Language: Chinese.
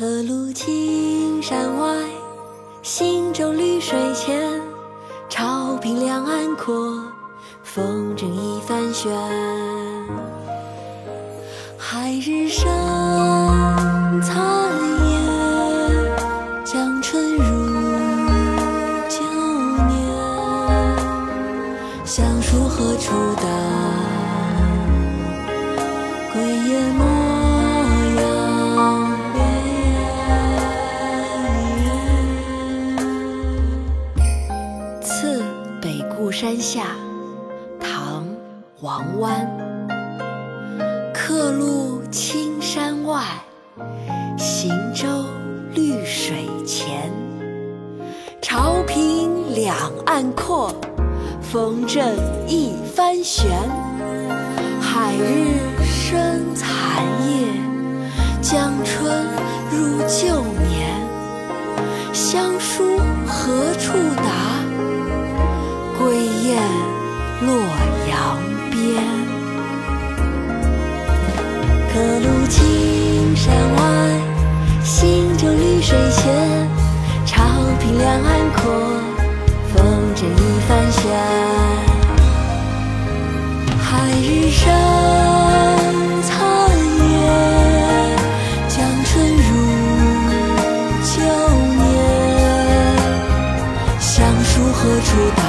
客路青山外，行舟绿水前。潮平两岸阔，风筝一帆悬。海日生残夜，江春入旧年。乡书何处达？山下，唐·王湾。客路青山外，行舟绿水前。潮平两岸阔，风正一帆悬。海日生残夜，江春入旧年。乡书洛阳边。客路青山外，行舟绿水前。潮平两岸阔，风筝一帆悬。海日生残夜，江春入旧年。乡书何处达？